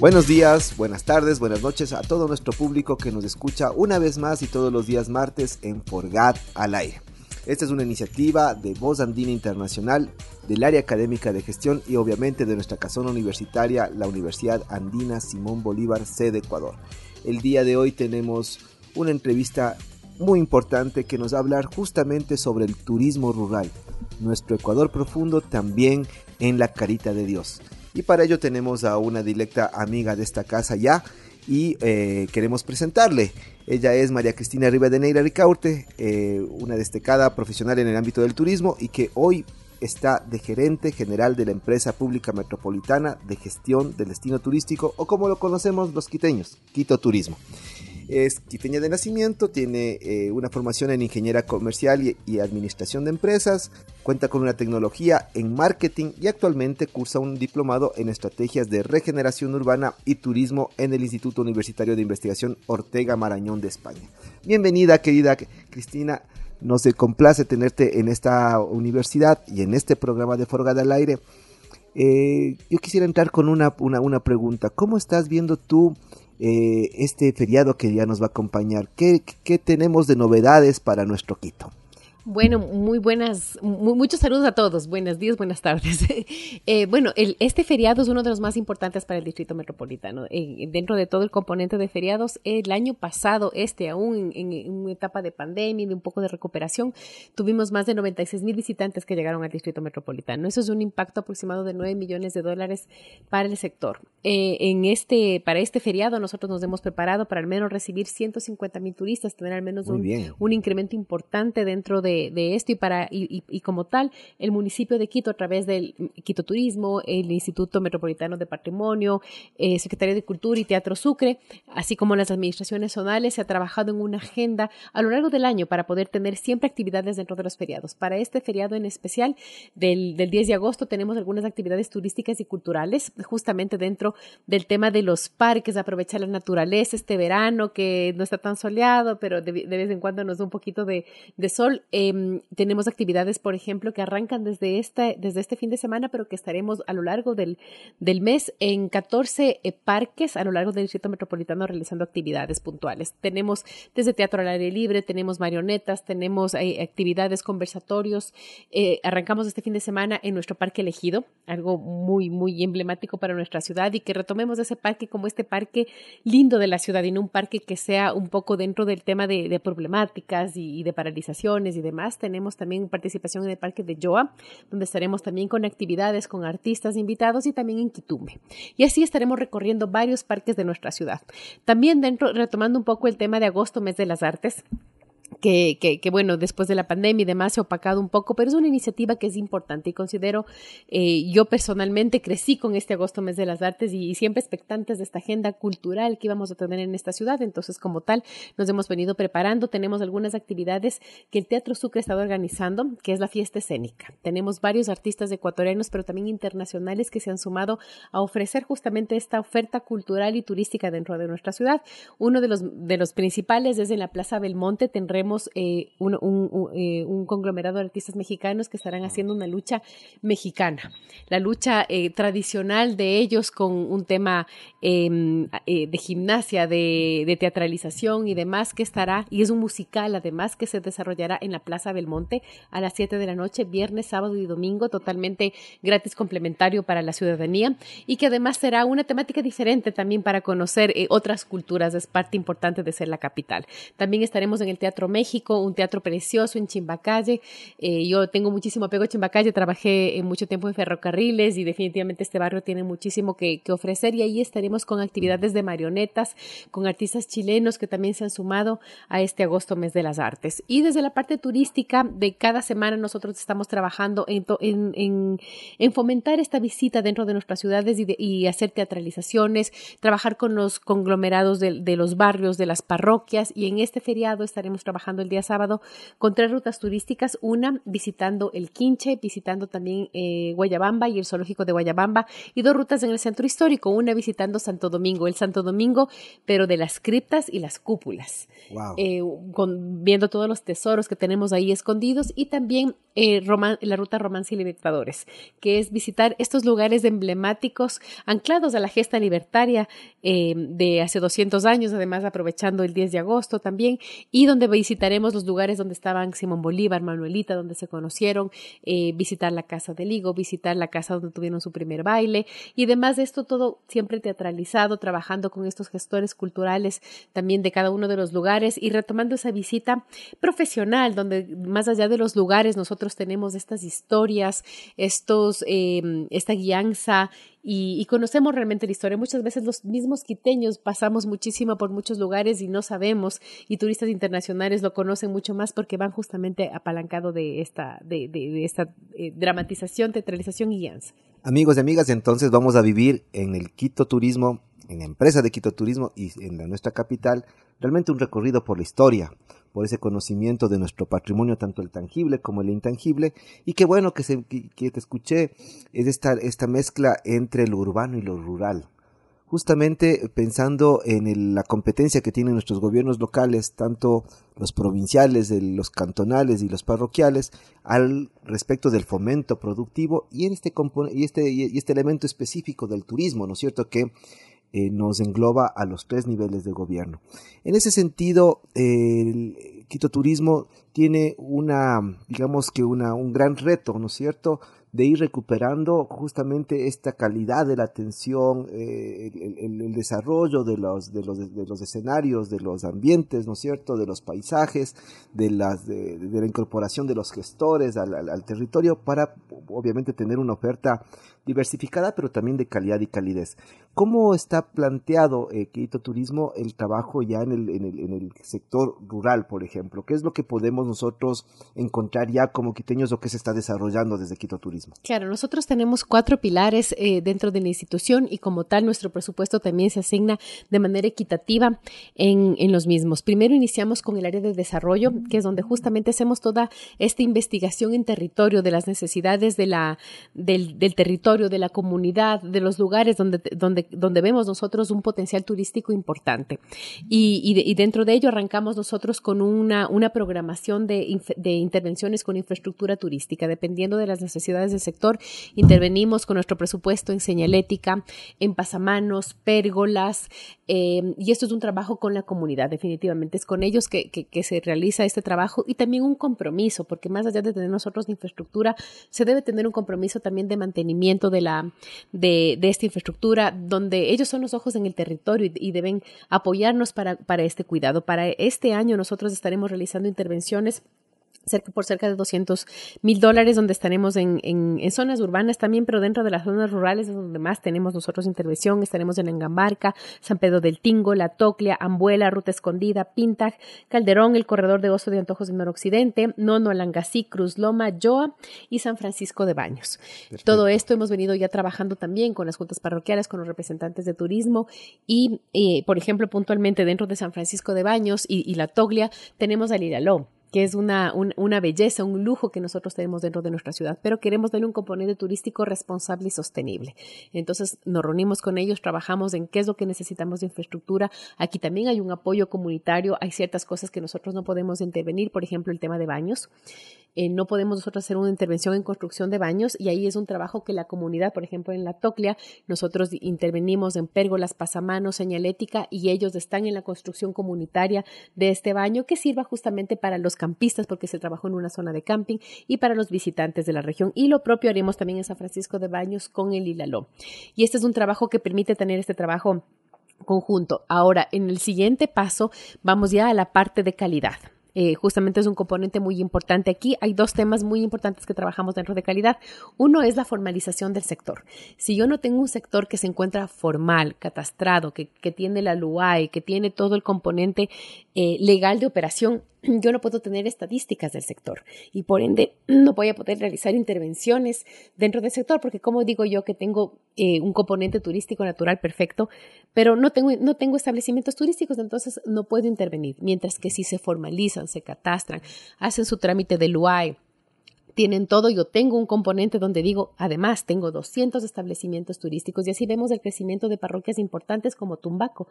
Buenos días, buenas tardes, buenas noches a todo nuestro público que nos escucha una vez más y todos los días martes en Forgat al aire. Esta es una iniciativa de Voz Andina Internacional, del área académica de gestión y obviamente de nuestra casona universitaria, la Universidad Andina Simón Bolívar, sede Ecuador. El día de hoy tenemos una entrevista muy importante que nos va a hablar justamente sobre el turismo rural, nuestro Ecuador profundo también en la carita de Dios. Y para ello tenemos a una directa amiga de esta casa ya y eh, queremos presentarle. Ella es María Cristina Rivadeneira Ricaurte, eh, una destacada profesional en el ámbito del turismo y que hoy está de gerente general de la empresa pública metropolitana de gestión del destino turístico o como lo conocemos los quiteños, Quito Turismo. Es quiteña de nacimiento, tiene eh, una formación en ingeniera comercial y, administración de empresas, cuenta con una tecnología en marketing y actualmente cursa un diplomado en estrategias de regeneración urbana y turismo en el Instituto Universitario de Investigación Ortega Marañón de España. Bienvenida, querida Cristina. Nos complace tenerte en esta universidad y en este programa de Forgada al Aire. Eh, yo quisiera entrar con una, una, pregunta. ¿Cómo estás viendo tú eh, este feriado que ya nos va a acompañar. ¿Qué, ¿Qué, tenemos de novedades para nuestro Quito? Bueno, muy buenas, muchos saludos a todos. Buenos días, buenas tardes. Eh, bueno, el, este feriado es uno de los más importantes para el Distrito Metropolitano. Eh, dentro de todo el componente de feriados, el año pasado, este aún en, una etapa de pandemia y de un poco de recuperación, tuvimos más de 96 mil visitantes que llegaron al Distrito Metropolitano. Eso es un impacto aproximado de 9 millones de dólares para el sector. Eh, en este, para este feriado, nosotros nos hemos preparado para al menos recibir 150 mil turistas, tener al menos un, un incremento importante dentro de de, esto y, para, y, como tal, el municipio de Quito a través del Quito Turismo, el Instituto Metropolitano de Patrimonio, eh, Secretaría de Cultura y Teatro Sucre, así como las administraciones zonales, se ha trabajado en una agenda a lo largo del año para poder tener siempre actividades dentro de los feriados. Para este feriado en especial, del, del 10 de agosto, tenemos algunas actividades turísticas y culturales, justamente dentro del tema de los parques, aprovechar la naturaleza este verano que no está tan soleado, pero de, vez en cuando nos da un poquito de, de sol. Em, tenemos actividades, por ejemplo, que arrancan desde, esta, desde este fin de semana, pero que estaremos a lo largo del, del mes en 14 eh, parques a lo largo del Distrito Metropolitano realizando actividades puntuales. Tenemos desde teatro al aire libre, tenemos marionetas, tenemos eh, actividades, conversatorios. Eh, arrancamos este fin de semana en nuestro parque elegido, algo muy, muy emblemático para nuestra ciudad y que retomemos ese parque como este parque lindo de la ciudad y no un parque que sea un poco dentro del tema de, problemáticas y, y de paralizaciones y de demás. Tenemos también participación en el Parque de Joa, donde estaremos también con actividades con artistas invitados y también en Quitumbe. Y así estaremos recorriendo varios parques de nuestra ciudad. También dentro, retomando un poco el tema de agosto, mes de las artes, que, que, que, bueno, después de la pandemia y demás se ha opacado un poco, pero es una iniciativa que es importante y considero, eh, yo personalmente crecí con este agosto mes de las artes y, siempre expectantes de esta agenda cultural que íbamos a tener en esta ciudad, entonces como tal nos hemos venido preparando, tenemos algunas actividades que el Teatro Sucre está organizando, que es la fiesta escénica. Tenemos varios artistas ecuatorianos, pero también internacionales que se han sumado a ofrecer justamente esta oferta cultural y turística dentro de nuestra ciudad. Uno de los, de los principales es en la Plaza Belmonte, tendremos eh, eh, un, conglomerado de artistas mexicanos que estarán haciendo una lucha mexicana, la lucha eh, tradicional de ellos con un tema em, de gimnasia, de, teatralización y demás que estará, y es un musical además que se desarrollará en la Plaza Belmonte a las 7 de la noche, viernes, sábado y domingo, totalmente gratis complementario para la ciudadanía y que además será una temática diferente también para conocer otras culturas, es parte importante de ser la capital. También estaremos en el Teatro México, un teatro precioso en Chimbacalle. Eh, yo tengo muchísimo apego a Chimbacalle, trabajé en mucho tiempo en ferrocarriles y definitivamente este barrio tiene muchísimo que, que ofrecer y ahí estaremos con actividades de marionetas, con artistas chilenos que también se han sumado a este agosto mes de las artes. Y desde la parte turística, de cada semana nosotros estamos trabajando en, en, en, fomentar esta visita dentro de nuestras ciudades y, y hacer teatralizaciones, trabajar con los conglomerados de, de los barrios, de las parroquias y en este feriado estaremos trabajando el día sábado con tres rutas turísticas, una visitando el Quinche, visitando también eh, Guayabamba y el zoológico de Guayabamba y dos rutas en el centro histórico, una visitando Santo Domingo, el Santo Domingo, pero de las criptas y las cúpulas, eh, con, viendo todos los tesoros que tenemos ahí escondidos y también eh, la ruta Romance y Libertadores, que es visitar estos lugares emblemáticos anclados a la gesta libertaria de hace 200 años, además aprovechando el 10 de agosto también, y donde visitaremos los lugares donde estaban Simón Bolívar, Manuelita, donde se conocieron, eh, visitar la casa de Ligo, visitar la casa donde tuvieron su primer baile, y además de esto todo siempre teatralizado, trabajando con estos gestores culturales también de cada uno de los lugares y retomando esa visita profesional, donde más allá de los lugares nosotros tenemos estas historias, estos, eh, esta guianza y, conocemos realmente la historia. Muchas veces los mismos quiteños pasamos muchísimo por muchos lugares y no sabemos, y turistas internacionales lo conocen mucho más porque van justamente apalancado de esta, de, de, esta eh, dramatización, teatralización y guianza. Amigos y amigas, entonces vamos a vivir en el Quito Turismo, en la empresa de Quito Turismo y en nuestra capital, realmente un recorrido por la historia, por ese conocimiento de nuestro patrimonio, tanto el tangible como el intangible, y qué bueno que, se, te escuché, es esta, esta mezcla entre lo urbano y lo rural. Justamente pensando en la competencia que tienen nuestros gobiernos locales, tanto los provinciales, los cantonales y los parroquiales, al respecto del fomento productivo y en este, y este, y este elemento específico del turismo, ¿no es cierto? Que eh, nos engloba a los tres niveles de gobierno. En ese sentido, el Quito Turismo tiene una, digamos que una, un gran reto, ¿no es cierto?, de ir recuperando justamente esta calidad de la atención, eh, el, desarrollo de los, de, los, de los escenarios, de los ambientes, ¿no es cierto?, de los paisajes, de, las, de, la incorporación de los gestores al, al, territorio para, obviamente, tener una oferta diversificada, pero también de calidad y calidez. ¿Cómo está planteado eh, Quito Turismo el trabajo ya en el, en, el, en el sector rural, por ejemplo? ¿Qué es lo que podemos nosotros encontrar ya como quiteños o que se está desarrollando desde Quito Turismo? Claro, nosotros tenemos cuatro pilares eh, dentro de la institución y como tal nuestro presupuesto también se asigna de manera equitativa en, en los mismos. Primero iniciamos con el área de desarrollo, que es donde justamente hacemos toda esta investigación en territorio de las necesidades de la, del, del territorio, de la comunidad, de los lugares donde, donde donde, vemos nosotros un potencial turístico importante. Y, dentro de ello arrancamos nosotros con una, una programación de, de, intervenciones con infraestructura turística. Dependiendo de las necesidades del sector, intervenimos con nuestro presupuesto en señalética, en pasamanos, pérgolas, eh, y esto es un trabajo con la comunidad, definitivamente. Es con ellos que, que, se realiza este trabajo y también un compromiso, porque más allá de tener nosotros infraestructura, se debe tener un compromiso también de mantenimiento de, la, de, de esta infraestructura, donde ellos son los ojos en el territorio y, deben apoyarnos para, para este cuidado. Para este año nosotros estaremos realizando intervenciones cerca por cerca de 200 mil dólares, donde estaremos en, en, zonas urbanas también, pero dentro de las zonas rurales es donde más tenemos nosotros intervención. Estaremos en Engambarca, San Pedro del Tingo, La Toclia, Ambuela, Ruta Escondida, Pintac, Calderón, el Corredor de Oso de Antojos del Noroccidente, Nono, Alangasí, Cruz Loma, Yoa y San Francisco de Baños. Todo esto hemos venido ya trabajando también con las juntas parroquiales, con los representantes de turismo y, eh, por ejemplo, puntualmente dentro de San Francisco de Baños y, y La Toglia tenemos al Iraló que es una, una belleza, un lujo que nosotros tenemos dentro de nuestra ciudad, pero queremos darle un componente turístico responsable y sostenible. Entonces nos reunimos con ellos, trabajamos en qué es lo que necesitamos de infraestructura. Aquí también hay un apoyo comunitario, hay ciertas cosas que nosotros no podemos intervenir, por ejemplo, el tema de baños. Eh, no podemos nosotros hacer una intervención en construcción de baños y ahí es un trabajo que la comunidad, por ejemplo, en la Toclia, nosotros intervenimos en pérgolas, pasamanos, señalética y ellos están en la construcción comunitaria de este baño que sirva justamente para los campistas porque se trabajó en una zona de camping y para los visitantes de la región. Y lo propio haremos también en San Francisco de Baños con el Hilaló. Y este es un trabajo que permite tener este trabajo conjunto. Ahora, en el siguiente paso, vamos ya a la parte de calidad. Eh, justamente es un componente muy importante aquí. Hay dos temas muy importantes que trabajamos dentro de calidad. Uno es la formalización del sector. Si yo no tengo un sector que se encuentra formal, catastrado, que, que tiene la LUAI, que tiene todo el componente eh, legal de operación, yo no puedo tener estadísticas del sector y por ende no voy a poder realizar intervenciones dentro del sector porque como digo yo que tengo eh, un componente turístico natural perfecto, pero no tengo, no tengo establecimientos turísticos, entonces no puedo intervenir. Mientras que si se formalizan, se catastran, hacen su trámite del UAI, tienen todo. Yo tengo un componente donde digo, además, tengo 200 establecimientos turísticos y así vemos el crecimiento de parroquias importantes como Tumbaco,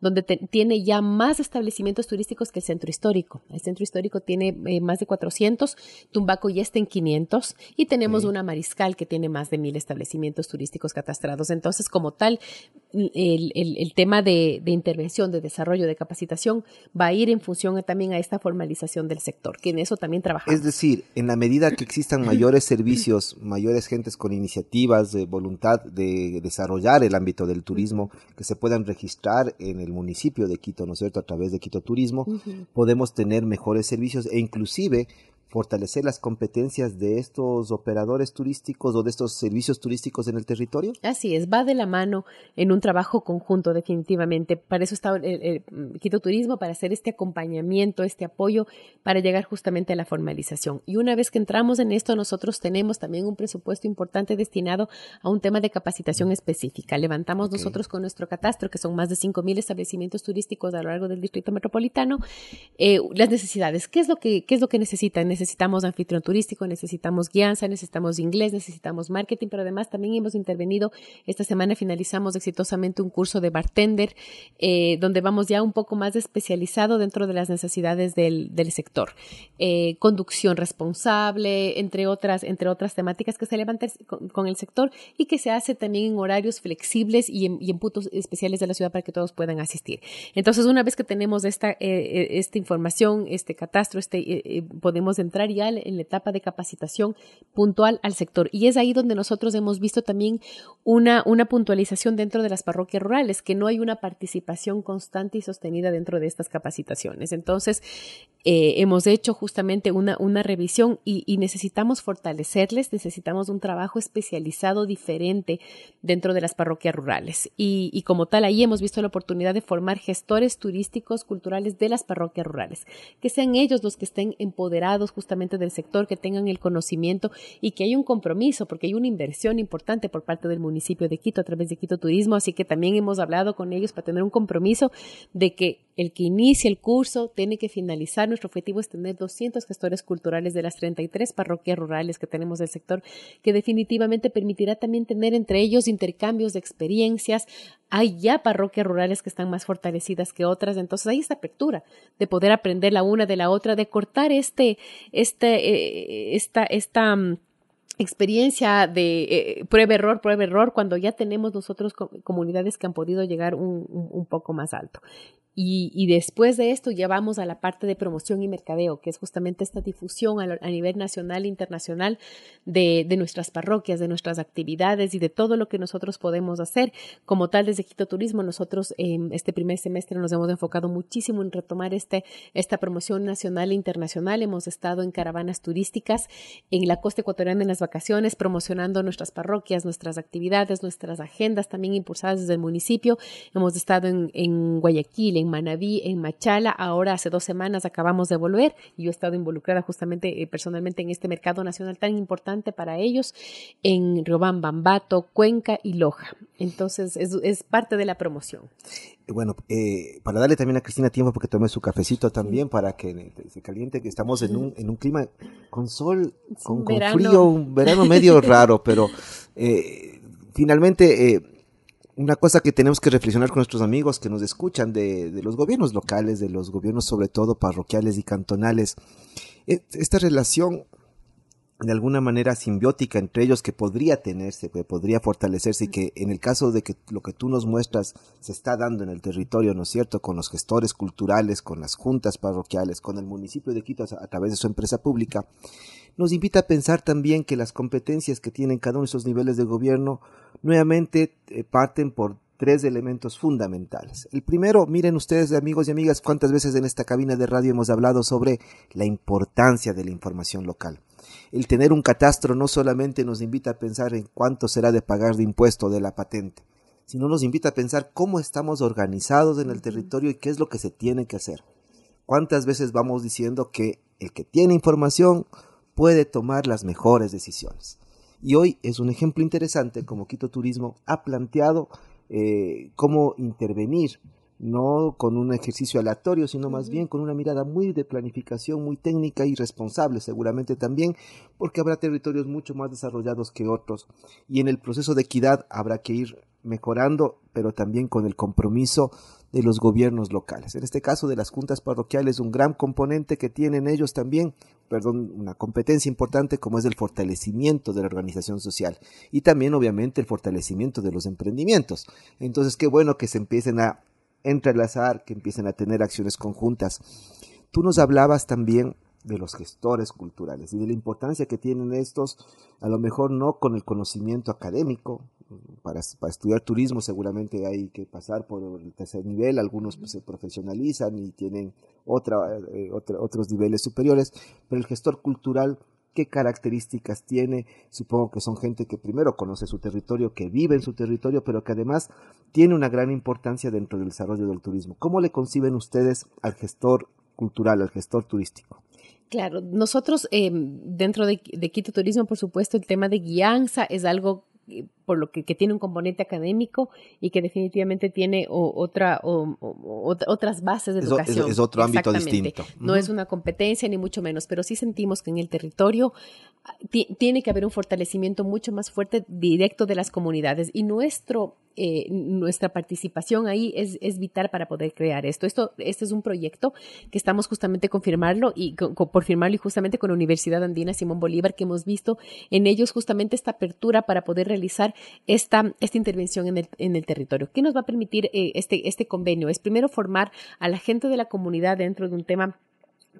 donde tiene ya más establecimientos turísticos que el centro histórico. El centro histórico tiene eh, más de 400, Tumbaco ya está en 500 y tenemos una mariscal que tiene más de mil establecimientos turísticos catastrados. Entonces, como tal, el, el, tema de, de, intervención, de desarrollo, de capacitación va a ir en función también a esta formalización del sector, que en eso también trabajamos. Es decir, en la medida que existan mayores servicios, mayores gentes con iniciativas de voluntad de desarrollar el ámbito del turismo, que se puedan registrar en el municipio de Quito, ¿no es cierto?, a través de Quito Turismo, podemos tener mejores servicios e inclusive fortalecer las competencias de estos operadores turísticos o de estos servicios turísticos en el territorio? Así es, va de la mano en un trabajo conjunto definitivamente. Para eso está el, Quito Turismo, para hacer este acompañamiento, este apoyo, para llegar justamente a la formalización. Y una vez que entramos en esto, nosotros tenemos también un presupuesto importante destinado a un tema de capacitación específica. Levantamos nosotros con nuestro catastro, que son más de 5.000 establecimientos turísticos a lo largo del distrito metropolitano, eh, las necesidades. ¿Qué es lo que, qué es lo que necesitan? Necesitamos anfitrión turístico, necesitamos guianza, necesitamos inglés, necesitamos marketing, pero además también hemos intervenido, esta semana finalizamos exitosamente un curso de bartender, eh, donde vamos ya un poco más especializado dentro de las necesidades del, sector. Eh, conducción responsable, entre otras, entre otras temáticas que se levantan con, el sector y que se hace también en horarios flexibles y en, puntos especiales de la ciudad para que todos puedan asistir. Entonces, una vez que tenemos esta, eh, esta información, este catastro, este, podemos entrar entrar ya en la etapa de capacitación puntual al sector. Y es ahí donde nosotros hemos visto también una, una puntualización dentro de las parroquias rurales, que no hay una participación constante y sostenida dentro de estas capacitaciones. Entonces, eh, hemos hecho justamente una, una revisión y, necesitamos fortalecerles, necesitamos un trabajo especializado diferente dentro de las parroquias rurales. Y, y como tal, ahí hemos visto la oportunidad de formar gestores turísticos, culturales de las parroquias rurales, que sean ellos los que estén empoderados justamente del sector, que tengan el conocimiento y que hay un compromiso, porque hay una inversión importante por parte del municipio de Quito a través de Quito Turismo, así que también hemos hablado con ellos para tener un compromiso de que el que inicie el curso tiene que finalizar. Nuestro objetivo es tener 200 gestores culturales de las 33 parroquias rurales que tenemos del sector, que definitivamente permitirá también tener entre ellos intercambios de experiencias. Hay ya parroquias rurales que están más fortalecidas que otras, entonces hay esta apertura de poder aprender la una de la otra, de cortar este, este, eh, esta, esta mm, experiencia de eh, prueba error, prueba error, cuando ya tenemos nosotros comunidades que han podido llegar un, un, poco más alto. Y, después de esto ya vamos a la parte de promoción y mercadeo, que es justamente esta difusión a, nivel nacional e internacional de, nuestras parroquias, de nuestras actividades y de todo lo que nosotros podemos hacer. Como tal, desde Quito Turismo, nosotros en este primer semestre nos hemos enfocado muchísimo en retomar este, esta promoción nacional e internacional. Hemos estado en caravanas turísticas en la costa ecuatoriana en las vacaciones, promocionando nuestras parroquias, nuestras actividades, nuestras agendas también impulsadas desde el municipio. Hemos estado en, en Guayaquil, en Manabí, en Machala. Ahora hace dos semanas acabamos de volver. Yo he estado involucrada justamente eh, personalmente en este mercado nacional tan importante para ellos en Riobán, Bambato, Cuenca y Loja. Entonces es, parte de la promoción. Bueno, eh, para darle también a Cristina tiempo porque tome su cafecito también para que se caliente, que estamos en un, en un clima con sol, con, frío, un verano medio raro, pero eh, finalmente una cosa que tenemos que reflexionar con nuestros amigos que nos escuchan de, los gobiernos locales, de los gobiernos sobre todo parroquiales y cantonales, esta relación de alguna manera simbiótica entre ellos que podría tenerse, que podría fortalecerse y que en el caso de que lo que tú nos muestras se está dando en el territorio, ¿no es cierto?, con los gestores culturales, con las juntas parroquiales, con el municipio de Quito a través de su empresa pública, nos invita a pensar también que las competencias que tienen cada uno de esos niveles de gobierno nuevamente eh, parten por tres elementos fundamentales. El primero, miren ustedes amigos y amigas, cuántas veces en esta cabina de radio hemos hablado sobre la importancia de la información local. El tener un catastro no solamente nos invita a pensar en cuánto será de pagar de impuesto de la patente, sino nos invita a pensar cómo estamos organizados en el territorio y qué es lo que se tiene que hacer. ¿Cuántas veces vamos diciendo que el que tiene información puede tomar las mejores decisiones? Y hoy es un ejemplo interesante como Quito Turismo ha planteado eh, cómo intervenir, no con un ejercicio aleatorio, sino más bien con una mirada muy de planificación, muy técnica y responsable seguramente también, porque habrá territorios mucho más desarrollados que otros. Y en el proceso de equidad habrá que ir mejorando, pero también con el compromiso de los gobiernos locales. En este caso de las juntas parroquiales, un gran componente que tienen ellos también, perdón, una competencia importante como es el fortalecimiento de la organización social y también obviamente el fortalecimiento de los emprendimientos. Entonces, qué bueno que se empiecen a entrelazar, que empiecen a tener acciones conjuntas. Tú nos hablabas también de los gestores culturales y de la importancia que tienen estos, a lo mejor no con el conocimiento académico, para, estudiar turismo seguramente hay que pasar por el tercer nivel, algunos pues, se profesionalizan y tienen otra, eh, otros niveles superiores, pero el gestor cultural, ¿qué características tiene? Supongo que son gente que primero conoce su territorio, que vive en su territorio, pero que además tiene una gran importancia dentro del desarrollo del turismo. ¿Cómo le conciben ustedes al gestor cultural, al gestor turístico? Claro, nosotros eh, dentro de, de, Quito Turismo, por supuesto, el tema de guianza es algo eh, por lo que, tiene un componente académico y que definitivamente tiene otra, otras bases de educación. Es, otro ámbito distinto. No es una competencia ni mucho menos, pero sí sentimos que en el territorio ah, tiene que haber un fortalecimiento mucho más fuerte directo de las comunidades y nuestro eh, nuestra participación ahí es, es, vital para poder crear esto. Esto este es un proyecto que estamos justamente confirmarlo y por firmarlo y justamente con la Universidad Andina Simón Bolívar que hemos visto en ellos justamente esta apertura para poder realizar esta, esta intervención en el, en el territorio. ¿Qué nos va a permitir eh, este, este convenio? Es primero formar a la gente de la comunidad dentro de un tema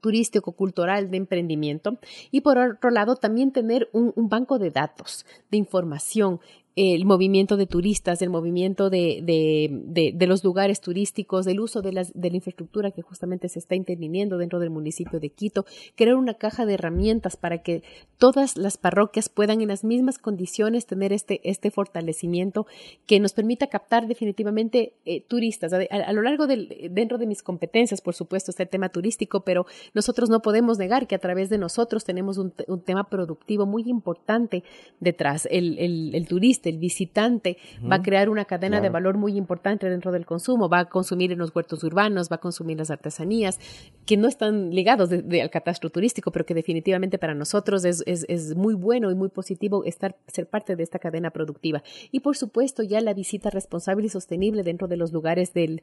turístico, cultural, de emprendimiento y por otro lado también tener un, un, banco de datos, de información el movimiento de turistas, el movimiento de, de, de, los lugares turísticos, del uso de, las, de la infraestructura que justamente se está interviniendo dentro del municipio de Quito, crear una caja de herramientas para que todas las parroquias puedan en las mismas condiciones tener este, este fortalecimiento que nos permita captar definitivamente eh, turistas. A, lo largo del, dentro de mis competencias, por supuesto, está el tema turístico, pero nosotros no podemos negar que a través de nosotros tenemos un, un tema productivo muy importante detrás. El, el, el turista el visitante, va a crear una cadena de valor muy importante dentro del consumo, va a consumir en los huertos urbanos, va a consumir las artesanías, que no están ligados al catastro turístico, pero que definitivamente para nosotros es, es, muy bueno y muy positivo estar, ser parte de esta cadena productiva. Y por supuesto, ya la visita responsable y sostenible dentro de los lugares del,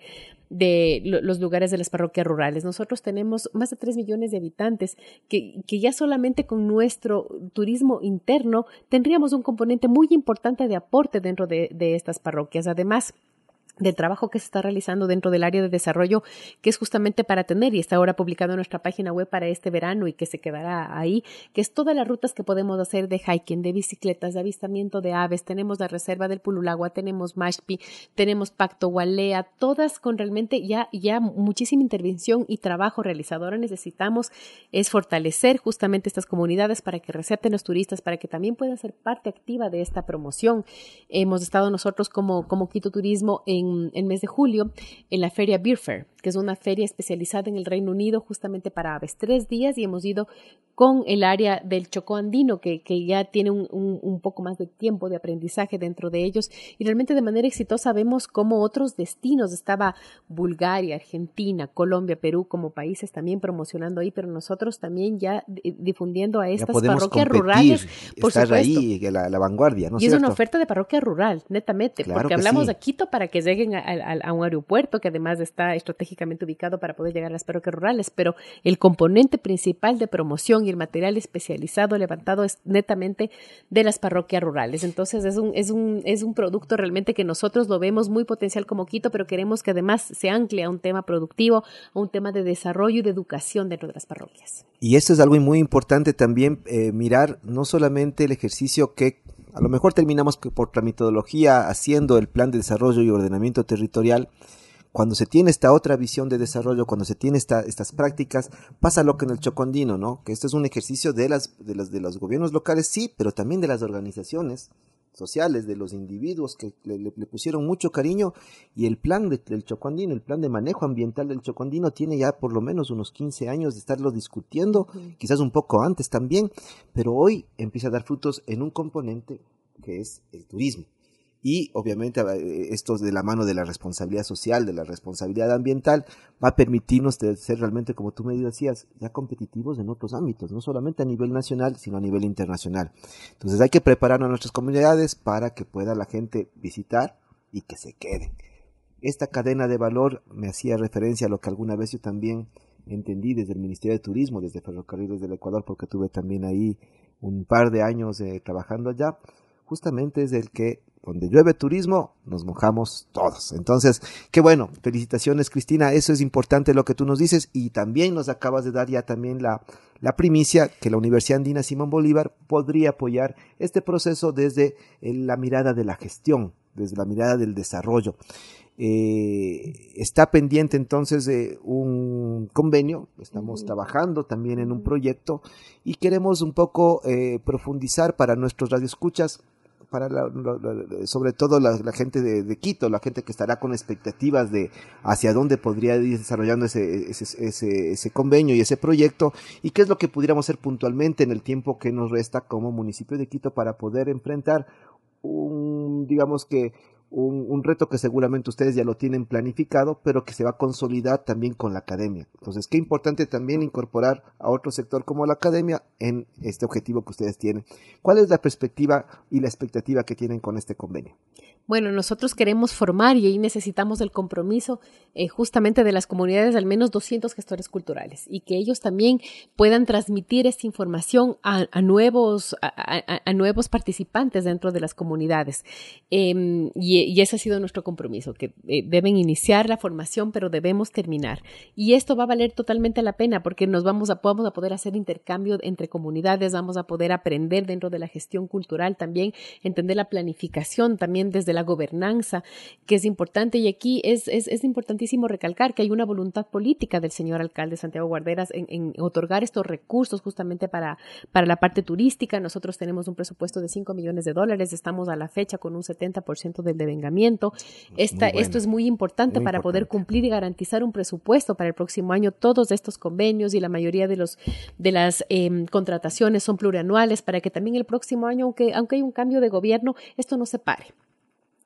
de los lugares de las parroquias rurales. Nosotros tenemos más de 3 millones de habitantes que, que ya solamente con nuestro turismo interno tendríamos un componente muy importante de aporte dentro de, de estas parroquias. Además, del trabajo que se está realizando dentro del área de desarrollo, que es justamente para tener, y está ahora publicado en nuestra página web para este verano y que se quedará ahí, que es todas las rutas que podemos hacer de hiking, de bicicletas, de avistamiento de aves, tenemos la reserva del Pululagua, tenemos Mashpi, tenemos Pacto Gualea, todas con realmente ya, ya muchísima intervención y trabajo realizado. Ahora necesitamos es fortalecer justamente estas comunidades para que recepten los turistas, para que también puedan ser parte activa de esta promoción. Hemos estado nosotros como, como Quito Turismo en en, mes de julio en la feria Beer Fair, que es una feria especializada en el Reino Unido justamente para aves. Tres días y hemos ido con el área del Chocó Andino, que, que ya tiene un, un, poco más de tiempo de aprendizaje dentro de ellos. Y realmente de manera exitosa vemos cómo otros destinos, estaba Bulgaria, Argentina, Colombia, Perú como países también promocionando ahí, pero nosotros también ya difundiendo a estas parroquias rurales. Por estar ahí, la, la vanguardia. ¿no y es una oferta de parroquia rural, netamente, porque hablamos de Quito para que lleguen a, a, un aeropuerto que además está ubicado para poder llegar a las parroquias rurales, pero el componente principal de promoción y el material especializado levantado es netamente de las parroquias rurales. Entonces es un, es un, es un producto realmente que nosotros lo vemos muy potencial como Quito, pero queremos que además se ancle a un tema productivo, a un tema de desarrollo y de educación dentro de las parroquias. Y esto es algo muy importante también, eh, mirar no solamente el ejercicio que a lo mejor terminamos por tramitología haciendo el plan de desarrollo y ordenamiento territorial, cuando se tiene esta otra visión de desarrollo, cuando se tiene estas prácticas, pasa lo que en el Chocondino, ¿no? Que esto es un ejercicio de las, de las, de los gobiernos locales, sí, pero también de las organizaciones sociales, de los individuos que le, pusieron mucho cariño. Y el plan del Chocondino, el plan de manejo ambiental del Chocondino tiene ya por lo menos unos 15 años de estarlo discutiendo, quizás un poco antes también, pero hoy empieza a dar frutos en un componente que es el turismo y obviamente eh, esto de la mano de la responsabilidad social, de la responsabilidad ambiental, va a permitirnos ser realmente, como tú me decías, ya competitivos en otros ámbitos, no solamente a nivel nacional, sino a nivel internacional. Entonces hay que preparar a nuestras comunidades para que pueda la gente visitar y que se queden. Esta cadena de valor me hacía referencia a lo que alguna vez yo también entendí desde el Ministerio de Turismo, desde Ferrocarriles del Ecuador, porque tuve también ahí un par de años eh, trabajando allá, justamente es el que donde llueve turismo, nos mojamos todos. Entonces, qué bueno, felicitaciones Cristina, eso es importante lo que tú nos dices y también nos acabas de dar ya también la, la primicia que la Universidad Andina Simón Bolívar podría apoyar este proceso desde eh, la mirada de la gestión, desde la mirada del desarrollo. Eh, está pendiente entonces de un convenio, estamos trabajando también en un proyecto y queremos un poco eh, profundizar para nuestros radioescuchas para sobre todo la, gente de, Quito, la gente que estará con expectativas de hacia dónde podría ir desarrollando ese, ese, ese, convenio y ese proyecto y qué es lo que pudiéramos hacer puntualmente en el tiempo que nos resta como municipio de Quito para poder enfrentar un, digamos que un, reto que seguramente ustedes ya lo tienen planificado, pero que se va a consolidar también con la academia. Entonces, qué importante también incorporar a otro sector como la academia en este objetivo que ustedes tienen. ¿Cuál es la perspectiva y la expectativa que tienen con este convenio? Bueno, nosotros queremos formar y ahí necesitamos el compromiso eh, justamente de las comunidades de al menos 200 gestores culturales y que ellos también puedan transmitir esta información a, nuevos, a, nuevos participantes dentro de las comunidades. Em, y, ese ha sido nuestro compromiso, que eh, deben iniciar la formación, pero debemos terminar. Y esto va a valer totalmente la pena porque nos vamos a, vamos a poder hacer intercambio entre comunidades, vamos a poder aprender dentro de la gestión cultural también, entender la planificación también desde la la gobernanza, que es importante. Y aquí es, es, importantísimo recalcar que hay una voluntad política del señor alcalde Santiago Guarderas en, otorgar estos recursos justamente para, para la parte turística. Nosotros tenemos un presupuesto de 5 millones de dólares, estamos a la fecha con un 70% del devengamiento. Esta, Esto es muy importante para poder cumplir y garantizar un presupuesto para el próximo año. Todos estos convenios y la mayoría de, los, de las em, contrataciones son plurianuales para que también el próximo año, aunque, aunque hay un cambio de gobierno, esto no se pare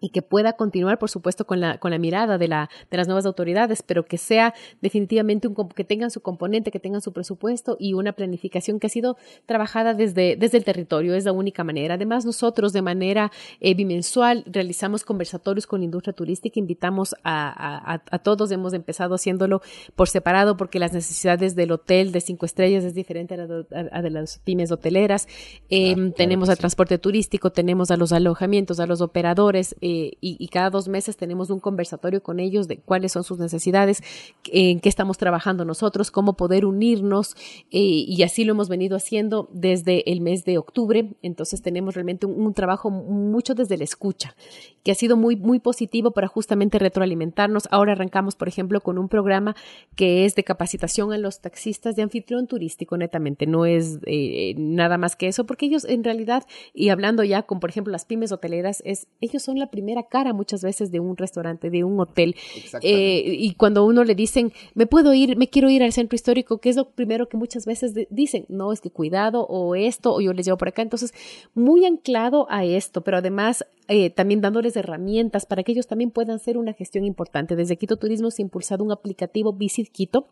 y que pueda continuar, por supuesto, con la, con la mirada de, la, de las nuevas autoridades, pero que sea definitivamente un, que tengan su componente, que tengan su presupuesto y una planificación que ha sido trabajada desde, desde el territorio, es la única manera. Además, nosotros de manera eh, bimensual realizamos conversatorios con la industria turística, invitamos a, a, todos, hemos empezado haciéndolo por separado porque las necesidades del hotel de cinco estrellas es diferente a, de las pymes hoteleras. Em, tenemos el transporte turístico, tenemos a los alojamientos, a los operadores. Eh, y, cada dos meses tenemos un conversatorio con ellos de cuáles son sus necesidades, en qué estamos trabajando nosotros, cómo poder unirnos eh, y así lo hemos venido haciendo desde el mes de octubre. Entonces tenemos realmente un, trabajo mucho desde la escucha, que ha sido muy, muy positivo para justamente retroalimentarnos. Ahora arrancamos, por ejemplo, con un programa que es de capacitación a los taxistas de anfitrión turístico, netamente. No es eh, nada más que eso, porque ellos en realidad, y hablando ya con, por ejemplo, las pymes hoteleras, es, ellos son la primera primera cara muchas veces de un restaurante, de un hotel. Eh, y cuando uno le dicen, me puedo ir, me quiero ir al centro histórico, ¿qué es lo primero que muchas veces dicen? No, es que cuidado o esto, o yo les llevo por acá. Entonces, muy anclado a esto, pero además eh, también dándoles herramientas para que ellos también puedan hacer una gestión importante. Desde Quito Turismo se ha impulsado un aplicativo Visit Quito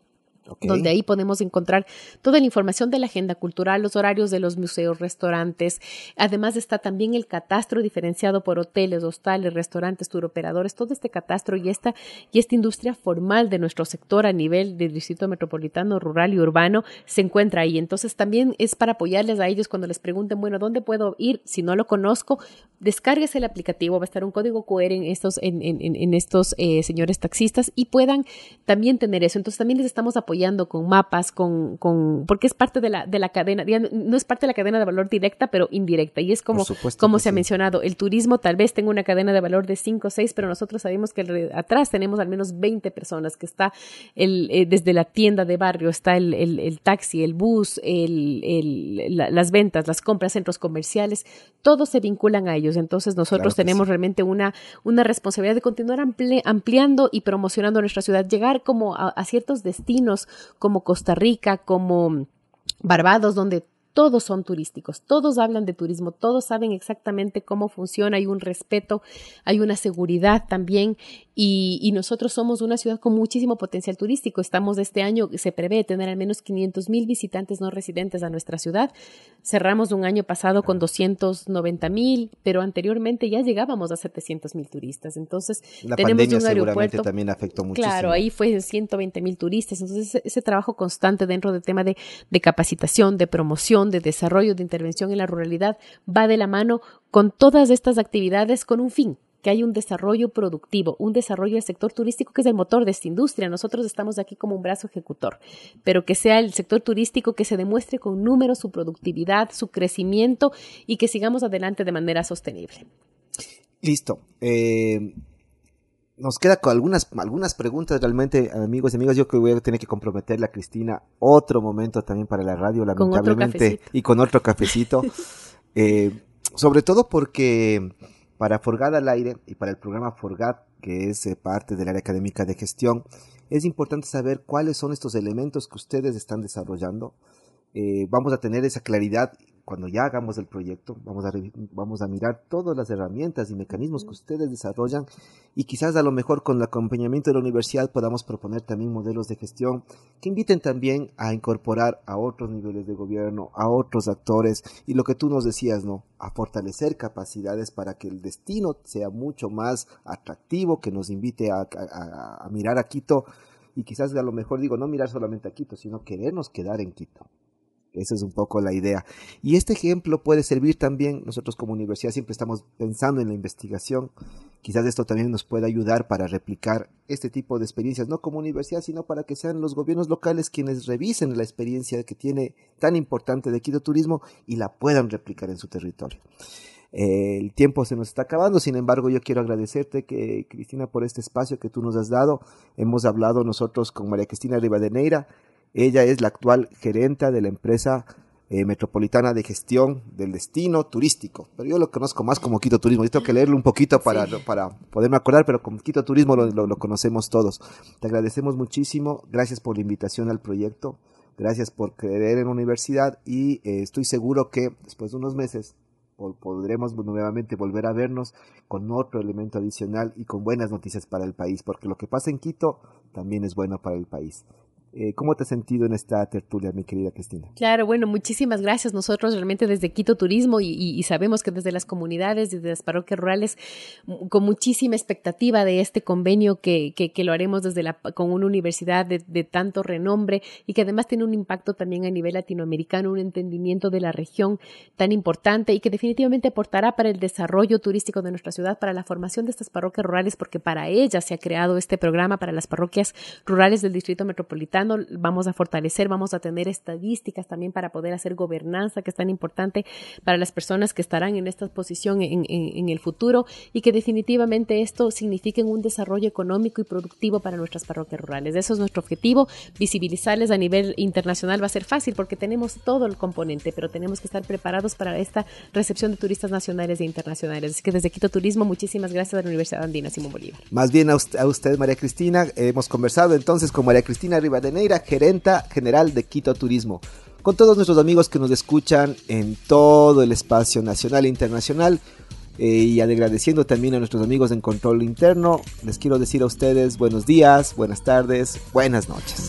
donde ahí podemos encontrar toda la información de la agenda cultural, los horarios de los museos, restaurantes. Además está también el catastro diferenciado por hoteles, hostales, restaurantes, turoperadores, todo este catastro y esta, y esta industria formal de nuestro sector a nivel del distrito metropolitano, rural y urbano se encuentra ahí. Entonces también es para apoyarles a ellos cuando les pregunten, bueno, ¿dónde puedo ir? Si no lo conozco, descárguese el aplicativo, va a estar un código QR en estos, en, en, en estos eh, señores taxistas y puedan también tener eso. Entonces también les estamos apoyando apoyando con mapas, con, con, porque es parte de la, de la cadena, no es parte de la cadena de valor directa, pero indirecta. Y es como, como se ha mencionado, el turismo tal vez tenga una cadena de valor de 5 o 6, pero nosotros sabemos que atrás tenemos al menos 20 personas, que está el, eh, desde la tienda de barrio, está el, el, taxi, el bus, el, las ventas, las compras, centros comerciales, todos se vinculan a ellos. Entonces nosotros tenemos realmente una, una responsabilidad de continuar ampliando y promocionando nuestra ciudad, llegar como a ciertos destinos como Costa Rica, como Barbados, donde todos son turísticos, todos hablan de turismo, todos saben exactamente cómo funciona, hay un respeto, hay una seguridad también y, nosotros somos una ciudad con muchísimo potencial turístico. Estamos este año, se prevé tener al menos 500 mil visitantes no residentes a nuestra ciudad. Cerramos un año pasado con 290 mil, pero anteriormente ya llegábamos a 700 mil turistas. Entonces, La tenemos un aeropuerto. también afectó muchísimo. Claro, ahí fue 120 mil turistas. Entonces, ese, trabajo constante dentro del tema de, de capacitación, de promoción, de desarrollo, de intervención en la ruralidad, va de la mano con todas estas actividades con un fin, que hay un desarrollo productivo, un desarrollo del sector turístico que es el motor de esta industria. Nosotros estamos aquí como un brazo ejecutor, pero que sea el sector turístico que se demuestre con números su productividad, su crecimiento y que sigamos adelante de manera sostenible. Listo. Eh, nos queda con algunas, algunas preguntas realmente, amigos y amigas. Yo creo que voy a tener que comprometerle a Cristina otro momento también para la radio, lamentablemente, y con otro cafecito. Eh, sobre todo porque para Forgad al aire y para el programa Forgad, que es eh, parte del área académica de gestión, es importante saber cuáles son estos elementos que ustedes están desarrollando. Eh, vamos a tener esa claridad cuando ya hagamos el proyecto, vamos a, vamos a mirar todas las herramientas y mecanismos que ustedes desarrollan y quizás a lo mejor con el acompañamiento de la universidad podamos proponer también modelos de gestión que inviten también a incorporar a otros niveles de gobierno, a otros actores y lo que tú nos decías, ¿no? A fortalecer capacidades para que el destino sea mucho más atractivo, que nos invite a, a mirar a Quito y quizás a lo mejor digo, no mirar solamente a Quito, sino querernos quedar en Quito. Esa es un poco la idea. Y este ejemplo puede servir también, nosotros como universidad siempre estamos pensando en la investigación, quizás esto también nos pueda ayudar para replicar este tipo de experiencias, no como universidad, sino para que sean los gobiernos locales quienes revisen la experiencia que tiene tan importante de Quito Turismo y la puedan replicar en su territorio. el tiempo se nos está acabando, sin embargo yo quiero agradecerte que Cristina por este espacio que tú nos has dado. Hemos hablado nosotros con María Cristina Rivadeneira, ella es la actual gerenta de la empresa eh, metropolitana de gestión del destino turístico. Pero yo lo conozco más como Quito Turismo. Yo tengo que leerlo un poquito para, para poderme acordar, pero como Quito Turismo lo, lo, conocemos todos. Te agradecemos muchísimo. Gracias por la invitación al proyecto. Gracias por creer en la universidad y eh, estoy seguro que después de unos meses podremos nuevamente volver a vernos con otro elemento adicional y con buenas noticias para el país, porque lo que pasa en Quito también es bueno para el país. Eh, ¿Cómo te has sentido en esta tertulia, mi querida Cristina? Claro, bueno, muchísimas gracias. Nosotros realmente desde Quito Turismo y, sabemos que desde las comunidades, desde las parroquias rurales, con muchísima expectativa de este convenio que, que, lo haremos desde la, con una universidad de, de, tanto renombre y que además tiene un impacto también a nivel latinoamericano, un entendimiento de la región tan importante y que definitivamente aportará para el desarrollo turístico de nuestra ciudad, para la formación de estas parroquias rurales, porque para ellas se ha creado este programa para las parroquias rurales del Distrito Metropolitano vamos a fortalecer, vamos a tener estadísticas también para poder hacer gobernanza, que es tan importante para las personas que estarán en esta posición en, el futuro y que definitivamente esto signifique un desarrollo económico y productivo para nuestras parroquias rurales. Eso es nuestro objetivo, visibilizarles a nivel internacional va a ser fácil porque tenemos todo el componente, pero tenemos que estar preparados para esta recepción de turistas nacionales e internacionales. Así que desde Quito Turismo, muchísimas gracias a la Universidad Andina Simón Bolívar. Más bien a usted, María Cristina, hemos conversado entonces con María Cristina Rivadena Neira, gerenta general de Quito Turismo. Con todos nuestros amigos que nos escuchan en todo el espacio nacional e internacional. Eh, y agradeciendo también a nuestros amigos en Control Interno, les quiero decir a ustedes buenos días, buenas tardes, buenas noches.